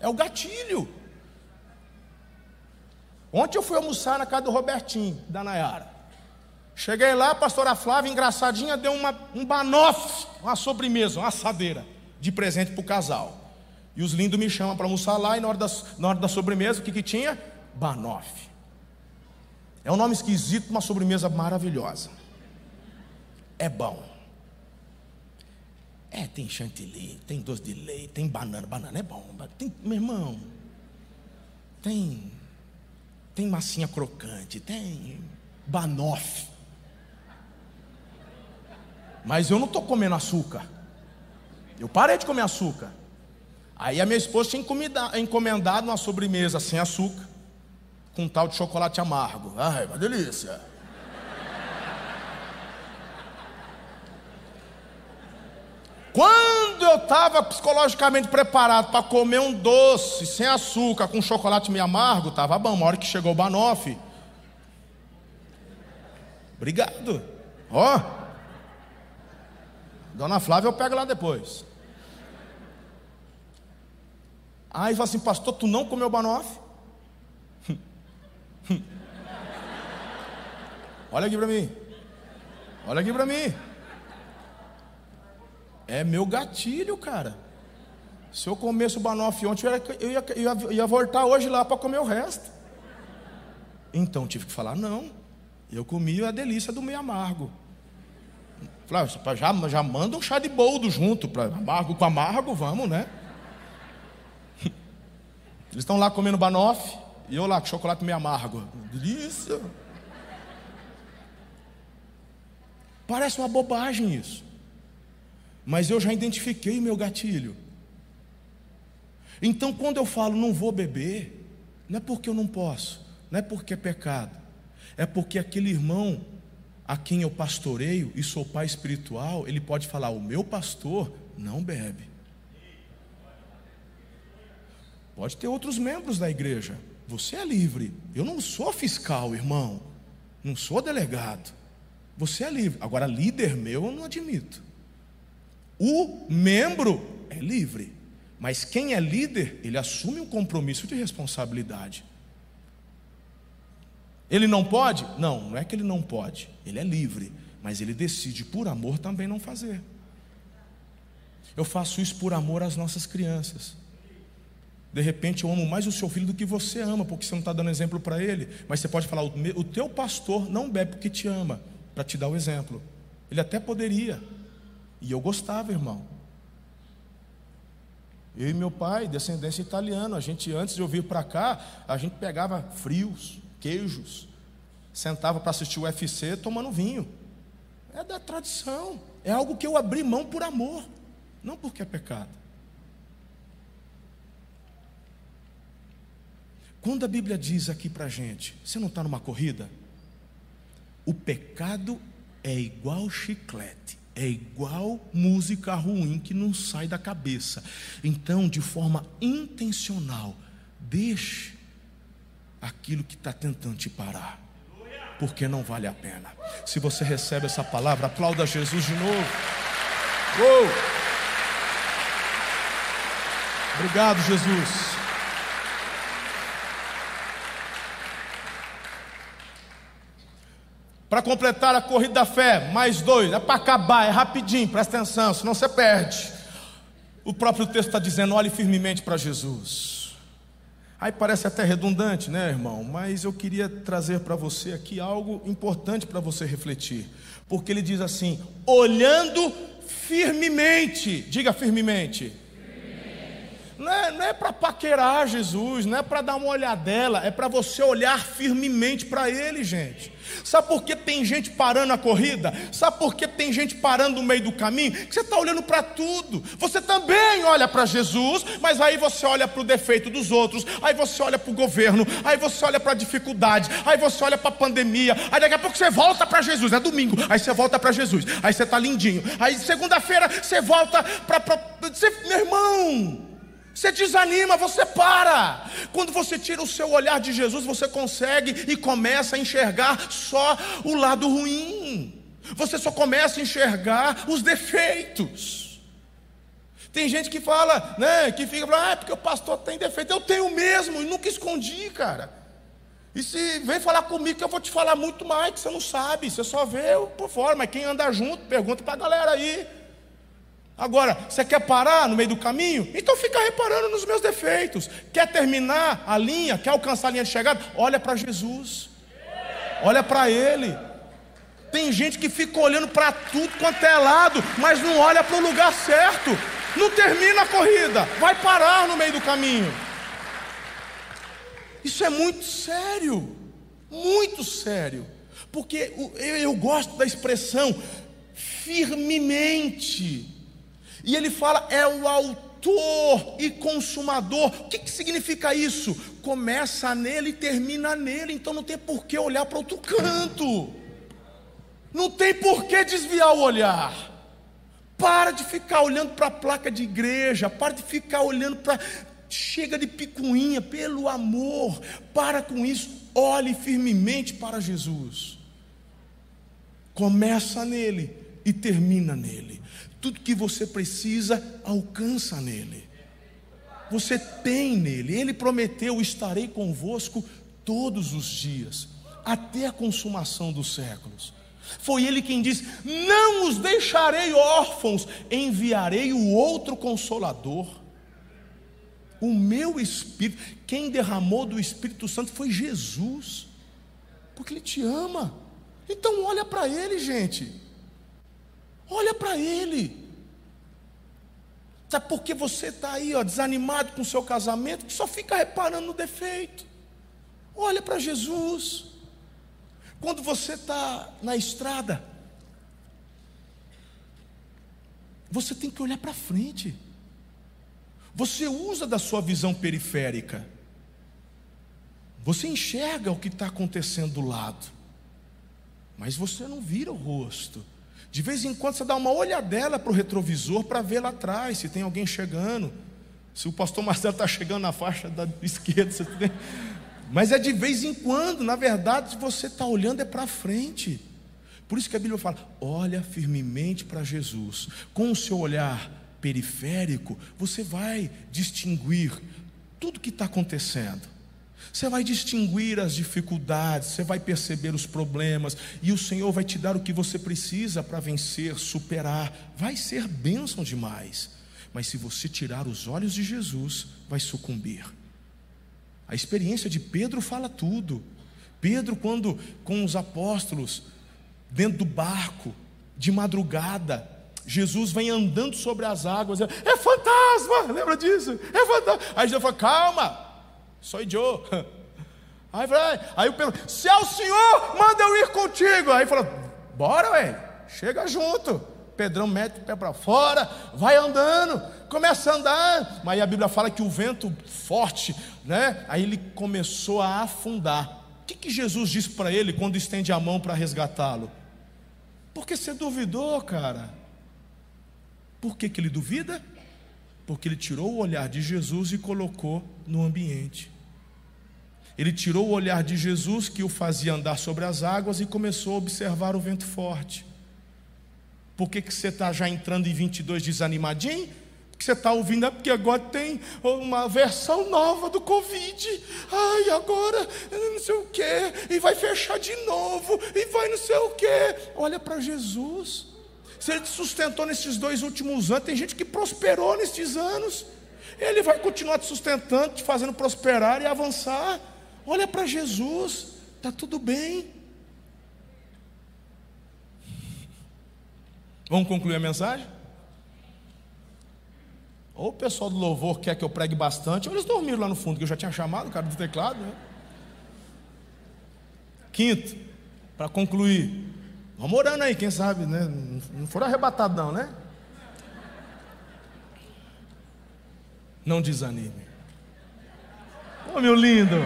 É o gatilho. Ontem eu fui almoçar na casa do Robertinho, da Nayara. Cheguei lá, a pastora Flávia, engraçadinha, deu uma, um banoff, uma sobremesa, uma assadeira, de presente para o casal. E os lindos me chamam para almoçar lá, e na hora, das, na hora da sobremesa, o que, que tinha? Banoff. É um nome esquisito, uma sobremesa maravilhosa. É bom. É, tem chantilly, tem doce de leite, tem banana. Banana é bom. Tem, meu irmão, tem, tem massinha crocante, tem banoff. Mas eu não estou comendo açúcar. Eu parei de comer açúcar. Aí a minha esposa tinha encomendado uma sobremesa sem açúcar, com um tal de chocolate amargo. Ai, uma delícia. Quando eu estava psicologicamente preparado para comer um doce sem açúcar, com chocolate meio amargo, estava bom. Uma hora que chegou o banoffee. Obrigado. Ó. Oh. Dona Flávia eu pego lá depois. Aí fala assim, pastor, tu não comeu banoffee? Olha aqui para mim. Olha aqui para mim. É meu gatilho, cara. Se eu comesse o banoffee ontem, eu eu ia, eu ia voltar hoje lá para comer o resto. Então tive que falar, não. Eu comi a delícia do meio amargo. Falei, já, já manda um chá de boldo junto, para amargo com amargo, vamos, né? Eles estão lá comendo banoffee, e eu lá com chocolate meio amargo. Delícia. Parece uma bobagem isso mas eu já identifiquei o meu gatilho. Então, quando eu falo não vou beber, não é porque eu não posso, não é porque é pecado, é porque aquele irmão a quem eu pastoreio e sou pai espiritual, ele pode falar: o meu pastor não bebe. Pode ter outros membros da igreja, você é livre. Eu não sou fiscal, irmão, não sou delegado. Você é livre. Agora, líder meu, eu não admito. O membro é livre, mas quem é líder, ele assume um compromisso de responsabilidade. Ele não pode? Não, não é que ele não pode, ele é livre, mas ele decide por amor também não fazer. Eu faço isso por amor às nossas crianças. De repente eu amo mais o seu filho do que você ama, porque você não está dando exemplo para ele. Mas você pode falar: o teu pastor não bebe porque te ama, para te dar o exemplo. Ele até poderia, e eu gostava, irmão. Eu e meu pai, descendência italiana, a gente antes de eu vir para cá, a gente pegava frios, queijos, sentava para assistir o UFC tomando vinho. É da tradição, é algo que eu abri mão por amor, não porque é pecado. Quando a Bíblia diz aqui para a gente, você não está numa corrida? O pecado é igual chiclete é igual música ruim que não sai da cabeça. Então, de forma intencional, deixe aquilo que está tentando te parar, porque não vale a pena. Se você recebe essa palavra, aplauda Jesus de novo. Uou! Obrigado, Jesus. Para completar a corrida da fé, mais dois, é para acabar, é rapidinho, presta atenção, senão você perde. O próprio texto está dizendo: olhe firmemente para Jesus. Aí parece até redundante, né, irmão? Mas eu queria trazer para você aqui algo importante para você refletir. Porque ele diz assim: olhando firmemente, diga firmemente. Não é, não é para paquerar Jesus, não é para dar uma olhadela, é para você olhar firmemente para Ele, gente. Sabe por que tem gente parando a corrida? Sabe por que tem gente parando no meio do caminho? Que você está olhando para tudo. Você também olha para Jesus, mas aí você olha para o defeito dos outros, aí você olha para o governo, aí você olha para a dificuldade, aí você olha para a pandemia, aí daqui a pouco você volta para Jesus. É domingo, aí você volta para Jesus, aí você está lindinho, aí segunda-feira você volta para. Meu irmão. Você desanima, você para. Quando você tira o seu olhar de Jesus, você consegue e começa a enxergar só o lado ruim. Você só começa a enxergar os defeitos. Tem gente que fala, né, que fica, ah, é porque o pastor tem defeito. Eu tenho mesmo e nunca escondi, cara. E se vem falar comigo que eu vou te falar muito mais, que você não sabe, você só vê por fora, mas quem anda junto, pergunta para a galera aí. Agora, você quer parar no meio do caminho? Então fica reparando nos meus defeitos. Quer terminar a linha? Quer alcançar a linha de chegada? Olha para Jesus. Olha para Ele. Tem gente que fica olhando para tudo quanto é lado, mas não olha para o lugar certo. Não termina a corrida, vai parar no meio do caminho. Isso é muito sério, muito sério, porque eu gosto da expressão firmemente. E ele fala, é o autor e consumador. O que, que significa isso? Começa nele e termina nele, então não tem por que olhar para outro canto. Não tem por que desviar o olhar. Para de ficar olhando para a placa de igreja, para de ficar olhando para. Chega de picuinha, pelo amor, para com isso, olhe firmemente para Jesus. Começa nele e termina nele. Tudo que você precisa, alcança nele. Você tem nele. Ele prometeu: estarei convosco todos os dias, até a consumação dos séculos. Foi ele quem disse: Não os deixarei órfãos, enviarei o outro consolador. O meu espírito, quem derramou do Espírito Santo foi Jesus, porque ele te ama. Então olha para ele, gente. Olha para ele. Sabe por que você está aí, ó, desanimado com o seu casamento, que só fica reparando no defeito? Olha para Jesus. Quando você está na estrada, você tem que olhar para frente. Você usa da sua visão periférica. Você enxerga o que está acontecendo do lado, mas você não vira o rosto. De vez em quando você dá uma olhadela para o retrovisor para ver lá atrás se tem alguém chegando. Se o pastor Marcelo está chegando na faixa da esquerda, você tem... mas é de vez em quando, na verdade, você está olhando é para frente. Por isso que a Bíblia fala: olha firmemente para Jesus, com o seu olhar periférico, você vai distinguir tudo que está acontecendo. Você vai distinguir as dificuldades, você vai perceber os problemas, e o Senhor vai te dar o que você precisa para vencer, superar. Vai ser bênção demais. Mas se você tirar os olhos de Jesus, vai sucumbir. A experiência de Pedro fala tudo. Pedro, quando com os apóstolos, dentro do barco, de madrugada, Jesus vem andando sobre as águas, é fantasma, lembra disso? É fantasma. Aí Jesus fala: calma, Sou Joe. Aí, aí o Pedro, se é o Senhor, manda eu ir contigo. Aí falou, bora, ué, chega junto. Pedrão mete o pé para fora, vai andando, começa a andar. Mas a Bíblia fala que o vento forte, né? Aí ele começou a afundar. O que, que Jesus disse para ele quando estende a mão para resgatá-lo? Porque você duvidou, cara. Por que, que ele duvida? Porque ele tirou o olhar de Jesus e colocou no ambiente. Ele tirou o olhar de Jesus, que o fazia andar sobre as águas, e começou a observar o vento forte. Por que, que você está já entrando em 22 desanimadinho? Porque você está ouvindo, é porque agora tem uma versão nova do Covid. Ai, agora não sei o quê, e vai fechar de novo, e vai não sei o quê. Olha para Jesus. Se ele te sustentou nesses dois últimos anos, tem gente que prosperou nesses anos. Ele vai continuar te sustentando, te fazendo prosperar e avançar. Olha para Jesus, está tudo bem. Vamos concluir a mensagem? Ou o pessoal do louvor quer que eu pregue bastante, ou eles dormiram lá no fundo, que eu já tinha chamado o cara do teclado. Né? Quinto, para concluir, vamos orando aí, quem sabe, né? Não foram arrebatados, não, né? Não desanime. Ô oh, meu lindo!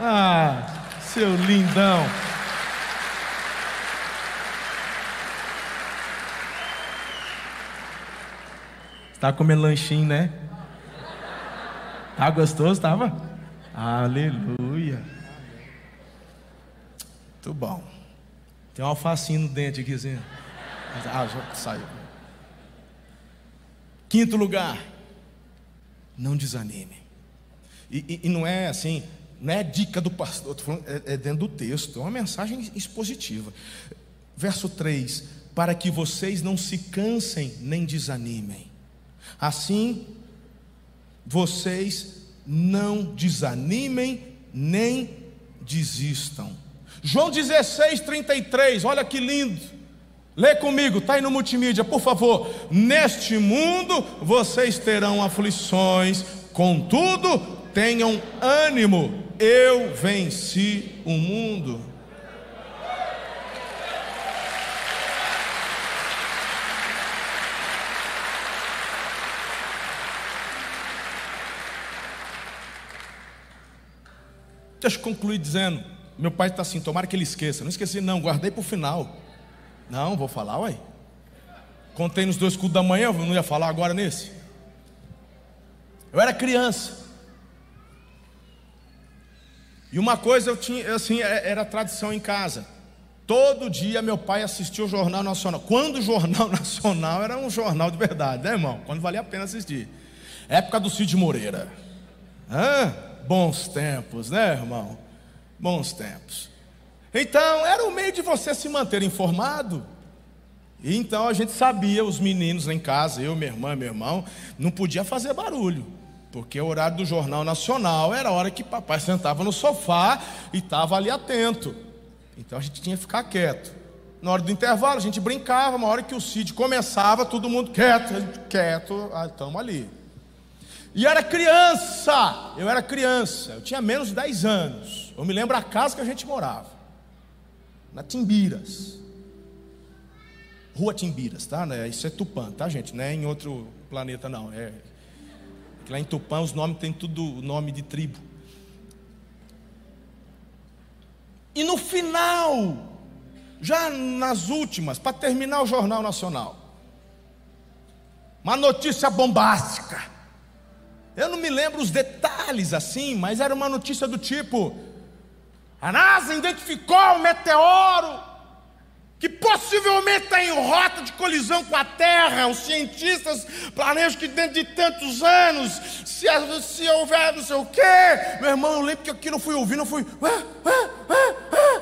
Ah, seu lindão! Tá comendo lanchinho, né? Tá gostoso, tava? Aleluia. Muito bom. Tem um alfacinho no dente aqui, assim. Ah, já saiu. Quinto lugar. Não desanime. E, e, e, não é assim, não é dica do pastor, falando, é, é dentro do texto, é uma mensagem expositiva. Verso 3: Para que vocês não se cansem nem desanimem. Assim, vocês não desanimem nem desistam. João 16, 33, olha que lindo. Lê comigo, está aí no multimídia, por favor. Neste mundo vocês terão aflições, contudo, tenham ânimo, eu venci o mundo. Deixa eu concluir dizendo: meu pai está assim, tomara que ele esqueça. Não esqueci, não, guardei para o final. Não, vou falar, uai. Contei nos dois cultos da manhã, não ia falar agora nesse. Eu era criança. E uma coisa eu tinha, assim, é, era tradição em casa. Todo dia meu pai assistia o Jornal Nacional. Quando o Jornal Nacional era um jornal de verdade, né, irmão? Quando valia a pena assistir. Época do Cid Moreira. Hã? Bons tempos, né, irmão? Bons tempos. Então, era o meio de você se manter informado. E então a gente sabia, os meninos lá em casa, eu, minha irmã, meu irmão, não podia fazer barulho, porque o horário do Jornal Nacional era a hora que papai sentava no sofá e estava ali atento. Então a gente tinha que ficar quieto. Na hora do intervalo, a gente brincava, uma hora que o Cid começava, todo mundo quieto, quieto, estamos ah, ali. E era criança, eu era criança, eu tinha menos de 10 anos. Eu me lembro a casa que a gente morava, na Timbiras, Rua Timbiras, tá? Né? Isso é Tupã, tá, gente? Não é em outro planeta, não. É lá em Tupã os nomes tem tudo nome de tribo. E no final, já nas últimas, para terminar o Jornal Nacional, uma notícia bombástica. Eu não me lembro os detalhes assim, mas era uma notícia do tipo: a NASA identificou um meteoro que possivelmente está em rota de colisão com a Terra. Os cientistas planejam que dentro de tantos anos, se, se houver não sei o quê, meu irmão, eu lembro que aquilo eu fui ouvindo, eu fui ah, ah, ah,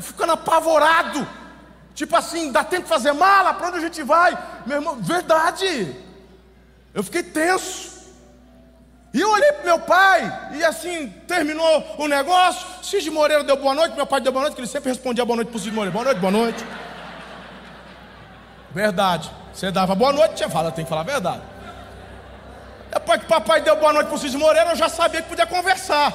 ficando apavorado. Tipo assim, dá tempo de fazer mala? Para onde a gente vai? Meu irmão, verdade. Eu fiquei tenso. E eu olhei para meu pai, e assim terminou o negócio. Cid Moreira deu boa noite, meu pai deu boa noite, que ele sempre respondia boa noite para o Cid Moreira: boa noite, boa noite. Verdade. Você dava boa noite, tinha fala, tem que falar a verdade. Depois que papai deu boa noite para o Cid Moreira, eu já sabia que podia conversar.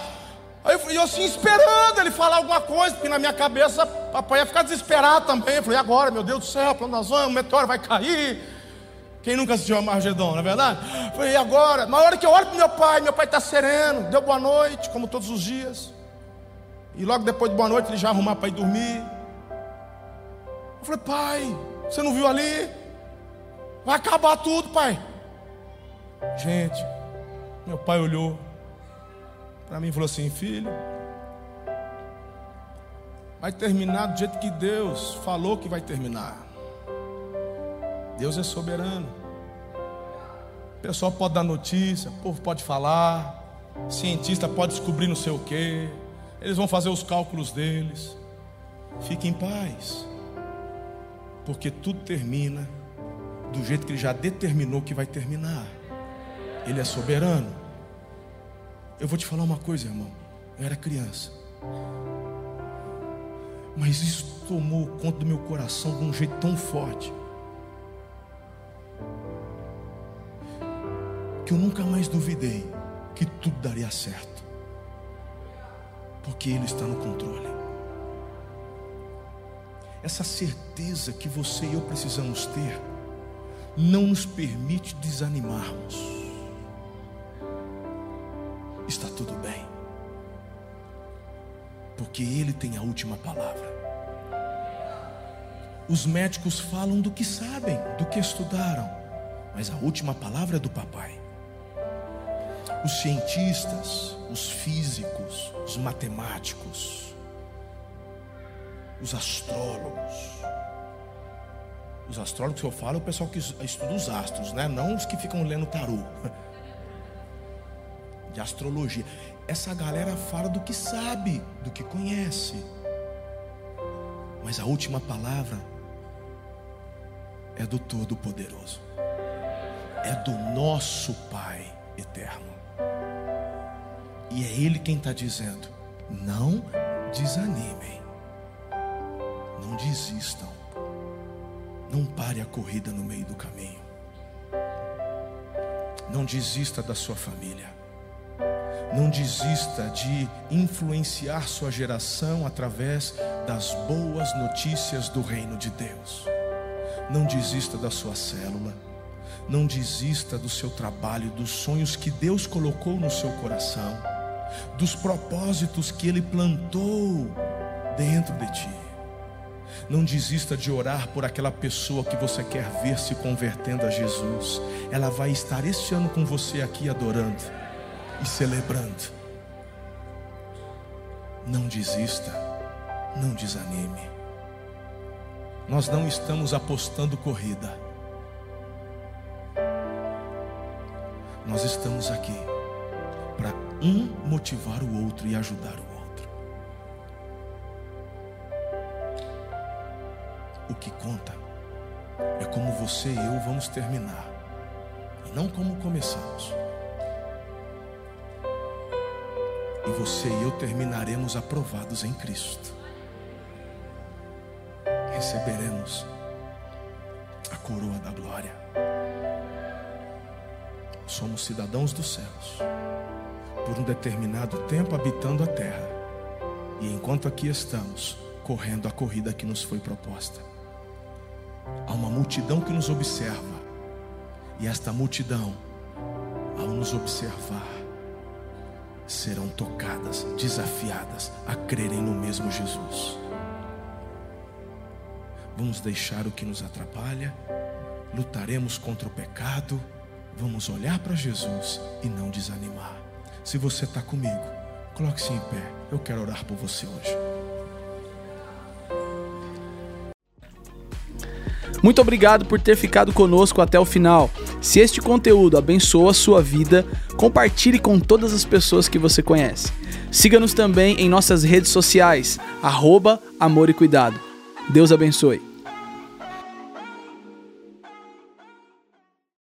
Aí eu, eu assim, esperando ele falar alguma coisa, porque na minha cabeça papai ia ficar desesperado também. Eu falei, agora, meu Deus do céu, para onde nós vamos? O meteoro vai cair. Quem nunca assistiu a Margedon, não é verdade? Falei, e agora? Na hora que eu olho para meu pai, meu pai está sereno, deu boa noite, como todos os dias. E logo depois de boa noite, ele já arrumar para ir dormir. Eu falei, pai, você não viu ali? Vai acabar tudo, pai. Gente, meu pai olhou para mim e falou assim: Filho, vai terminar do jeito que Deus falou que vai terminar. Deus é soberano. O pessoal pode dar notícia, o povo pode falar, cientista pode descobrir não sei o que, eles vão fazer os cálculos deles. Fique em paz, porque tudo termina do jeito que ele já determinou que vai terminar. Ele é soberano. Eu vou te falar uma coisa, irmão. Eu era criança. Mas isso tomou conta do meu coração de um jeito tão forte que eu nunca mais duvidei que tudo daria certo, porque Ele está no controle. Essa certeza que você e eu precisamos ter não nos permite desanimarmos. Está tudo bem, porque Ele tem a última palavra. Os médicos falam do que sabem, do que estudaram, mas a última palavra é do papai. Os cientistas, os físicos, os matemáticos, os astrólogos. Os astrólogos que eu falo é o pessoal que estuda os astros, né? não os que ficam lendo tarô. De astrologia. Essa galera fala do que sabe, do que conhece. Mas a última palavra é do Todo-Poderoso. É do nosso Pai eterno. E é Ele quem está dizendo: não desanimem, não desistam, não pare a corrida no meio do caminho, não desista da sua família, não desista de influenciar sua geração através das boas notícias do reino de Deus, não desista da sua célula. Não desista do seu trabalho, dos sonhos que Deus colocou no seu coração dos propósitos que Ele plantou dentro de ti. Não desista de orar por aquela pessoa que você quer ver se convertendo a Jesus. Ela vai estar este ano com você aqui adorando e celebrando. Não desista, não desanime. Nós não estamos apostando corrida. Nós estamos aqui para um motivar o outro e ajudar o outro. O que conta é como você e eu vamos terminar, e não como começamos. E você e eu terminaremos aprovados em Cristo. Receberemos a coroa da glória. Somos cidadãos dos céus por um determinado tempo habitando a terra. E enquanto aqui estamos, correndo a corrida que nos foi proposta. Há uma multidão que nos observa. E esta multidão, ao nos observar, serão tocadas, desafiadas a crerem no mesmo Jesus. Vamos deixar o que nos atrapalha, lutaremos contra o pecado, vamos olhar para Jesus e não desanimar. Se você está comigo, coloque-se em pé. Eu quero orar por você hoje. Muito obrigado por ter ficado conosco até o final. Se este conteúdo abençoa a sua vida, compartilhe com todas as pessoas que você conhece. Siga-nos também em nossas redes sociais, arroba Amor e Cuidado. Deus abençoe.